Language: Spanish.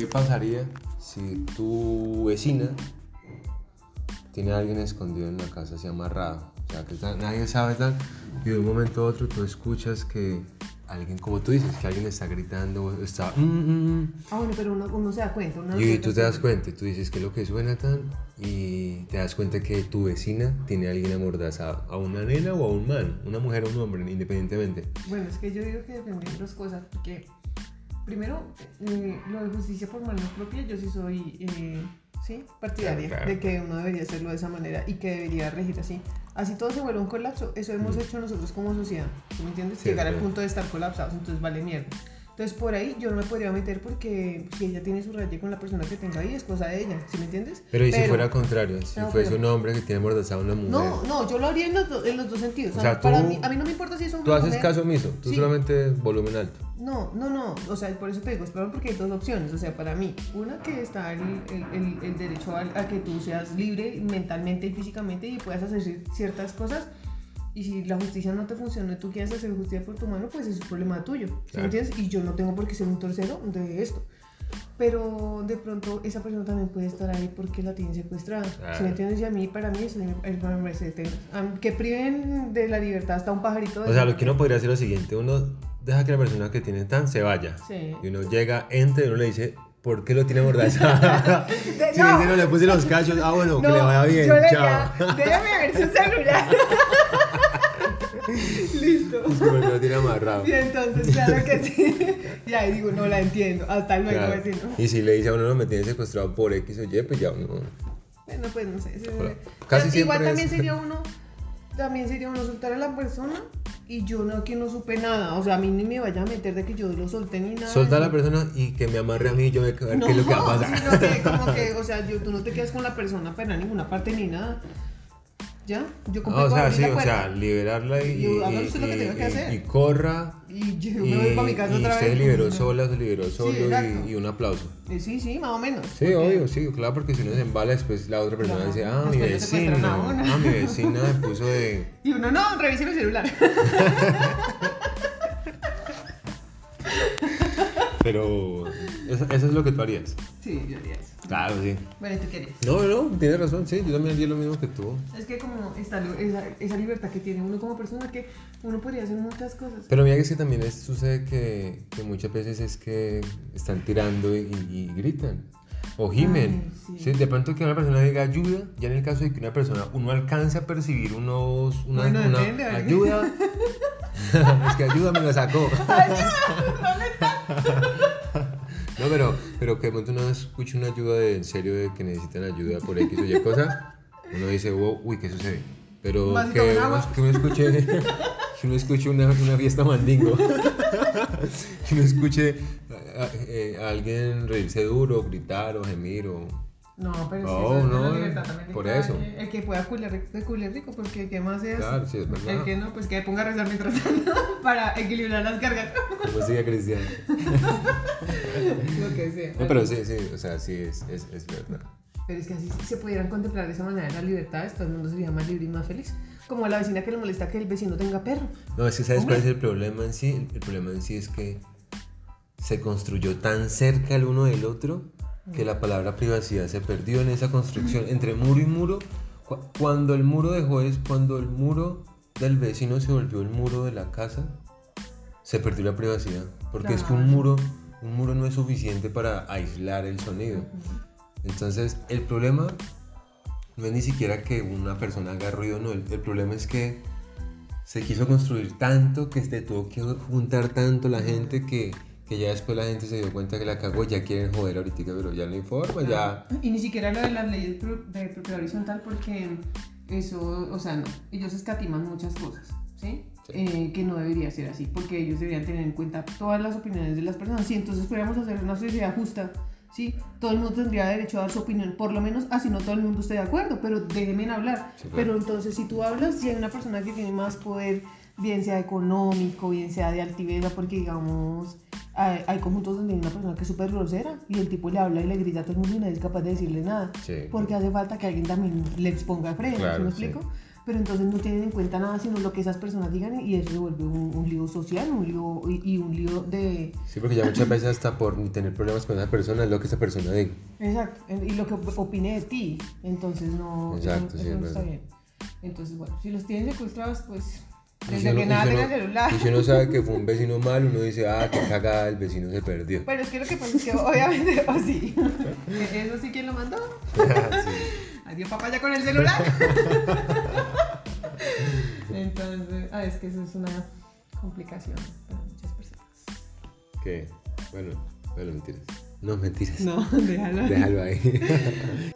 ¿qué pasaría si tu vecina tiene a alguien escondido en la casa, así amarrado? O sea, que está- nadie sabe tal, y de un momento a otro tú escuchas que alguien, como tú dices, que alguien está gritando, está... "Mm, mm, mm", Ah, bueno, pero uno, uno se da cuenta. Uno y tú te das cuenta, tú dices que es lo que suena tan, y te das cuenta que tu vecina tiene a alguien amordazado, a una nena o a un man, una mujer o un hombre, independientemente. Bueno, es que yo digo que dependen dos cosas, porque primero, eh, lo de justicia por mano propia, yo sí soy, eh, sí, partidaria Claro, claro. de que uno debería hacerlo de esa manera y que debería regir así. Así todo se vuelve un colapso, eso hemos Mm. hecho nosotros como sociedad, ¿tú me entiendes? Sí, Llegar al punto de estar colapsados, entonces vale mierda. Entonces por ahí yo no me podría meter porque si ella tiene su raye con la persona que tenga ahí es cosa de ella, ¿sí me entiendes? Pero y si fuera contrario, si No, fuese pero- un hombre que tiene amordazado a una mujer. No, no, yo lo haría en los, do- en los dos sentidos. O sea, para tú- mí, a mí no me importa si es hombre Tú o haces mujer. caso omiso, tú Sí. solamente volumen alto. No, no, no, o sea, por eso te digo, espero porque hay dos opciones, o sea, para mí, una que está el, el, el- el derecho a, a que tú seas libre mentalmente y físicamente y puedas hacer cier- ciertas cosas, y si la justicia no te funciona y tú quieres hacer justicia por tu mano, pues es un problema tuyo, ¿sí Claro. entiendes? Y yo no tengo por qué ser un tercero de esto. Pero de pronto esa persona también puede estar ahí porque la tienen secuestrada. ¿Sí Claro. me entiendes? Y a mí, para mí, eso me, me parece tenaz. Am- Que priven de la libertad hasta un pajarito. de O sea, lo que uno podría hacer es lo siguiente, uno deja que la persona que tiene tan se vaya. Sí. Y uno llega, entra y uno le dice, ¿por qué lo tiene amordazado? De- si no. no le puse los cachos, ah bueno, que le vaya bien, yo chao. déjame ver su celular. Listo. Es como que lo tiene amarrado. Y entonces, claro que sí. Y ahí digo, no la entiendo. Hasta luego, Claro. vecino. Y si le dice a uno, no, me tiene secuestrado por X o Y, pues ya uno... Bueno, pues no sé. sí, Hola. sí. Casi Pero Igual también sería uno, también sería uno soltar a la persona y yo no que no supe nada. O sea, a mí ni me vaya a meter de que yo lo solté ni nada. Solta a la persona y que me amarre a mí y yo me a ver No, qué es lo que va a pasar. sino que como que, o sea, yo, tú no te quedas con la persona para ninguna parte ni nada. ¿Ya? Yo compré o sea, sí, o sea, liberarla y, y- corra. Y yo me voy para mi casa y otra usted vez. se liberó No. sola, se liberó solo y, un aplauso. Eh, Sí, sí, más o menos. Sí, obvio, sí, claro, porque si uno se embala después la otra persona dice, ah, mi vecina, ah, mi vecina me puso de... Y uno, no, revise el celular. Pero eso, eso es lo que tú harías. sí, yo haría eso. Claro, sí. Bueno, ¿y tú qué harías? No, no, tienes razón, sí, yo también haría lo mismo que tú. Es que como está esa, esa libertad que tiene uno como persona, que uno podría hacer muchas cosas. Pero mira que es que también es- sucede que, que muchas veces es que están tirando y, y gritan. O gimen. Ay, sí. Sí, de pronto que una persona diga ayuda, ya en el caso de que una persona, uno alcance a percibir unos, una, Bueno, una depende, ¿verdad? ayuda. es que ayuda me la sacó. no, pero, pero que de pronto uno escucha una ayuda de, en serio de que necesitan ayuda por X o Y cosa, uno dice, wow, uy, ¿qué sucede? Pero que un uno, agua. que uno escuche, que uno escuche una, una fiesta mandingo, que uno escuche a, a- a alguien reírse duro, gritar o gemir o... No, pero sí, No, eso es no, la libertad también de por eso. quien. El que pueda culiar rico, que culie rico, porque ¿qué más es? Claro, sí, es verdad. El que no, pues que ponga a rezar mientras tanto para equilibrar las cargas. Como siga cristiano. Lo que sea. No, pero sí, sí, o sea, sí, es, es, es verdad. Pero es que así si se pudieran contemplar de esa manera las libertades, todo el mundo sería más libre y más feliz. Como a la vecina que le molesta que el vecino tenga perro. No, es que ¿sabes Hombre. cuál es el problema en sí? El problema en sí es que se construyó tan cerca el uno del otro que la palabra privacidad se perdió en esa construcción entre muro y muro. Cu- Cuando el muro dejó es cuando el muro del vecino se volvió el muro de la casa, se perdió la privacidad. Porque es que un muro, un muro no es suficiente para aislar el sonido. Entonces, el problema no es ni siquiera que una persona haga ruido, no. El, el problema es que se quiso construir tanto que se tuvo que juntar tanto la gente que, que ya después la gente se dio cuenta que la cagó, ya quieren joder ahorita, pero ya no hay forma, ya. Y ni siquiera lo de las leyes de propiedad horizontal, porque eso, o sea, no. Ellos escatiman muchas cosas, ¿sí? Sí. Eh, que no debería ser así, porque ellos deberían tener en cuenta todas las opiniones de las personas. Si entonces fuéramos a hacer una sociedad justa, ¿sí? Todo el mundo tendría derecho a dar su opinión, por lo menos así no todo el mundo esté de acuerdo, pero déjenme hablar. Sí, claro. Pero entonces, si tú hablas, si hay una persona que tiene más poder, bien sea económico, bien sea de altiveza, porque digamos, hay, hay conjuntos donde hay una persona que es súper grosera y el tipo le habla y le grita a todo el mundo y nadie es capaz de decirle nada. Sí. Porque hace falta que alguien también le exponga freno, ¿sí Claro, me sí. explico? pero entonces no tienen en cuenta nada sino lo que esas personas digan y eso se vuelve un, un lío social, un lío y, y un lío de... Sí, porque ya muchas veces hasta por tener problemas con esa persona es lo que esa persona diga. Exacto, y lo que opine de ti, entonces no, Exacto, eso, sí, eso es no está verdad. bien. Entonces, bueno, si los tienen secuestrados, pues desde si que nada uno- celular. y si uno sabe que fue un vecino malo, uno dice, ah, qué cagada, el vecino se perdió. Pero es que lo que pasa es que obviamente, o sí, eso sí, ¿quién lo mandó? Sí. Adiós papá ya con el celular. Entonces, ah, es que eso es una complicación para muchas personas. ¿Qué? Bueno, bueno, mentiras. No, mentiras. No, déjalo. Déjalo ahí.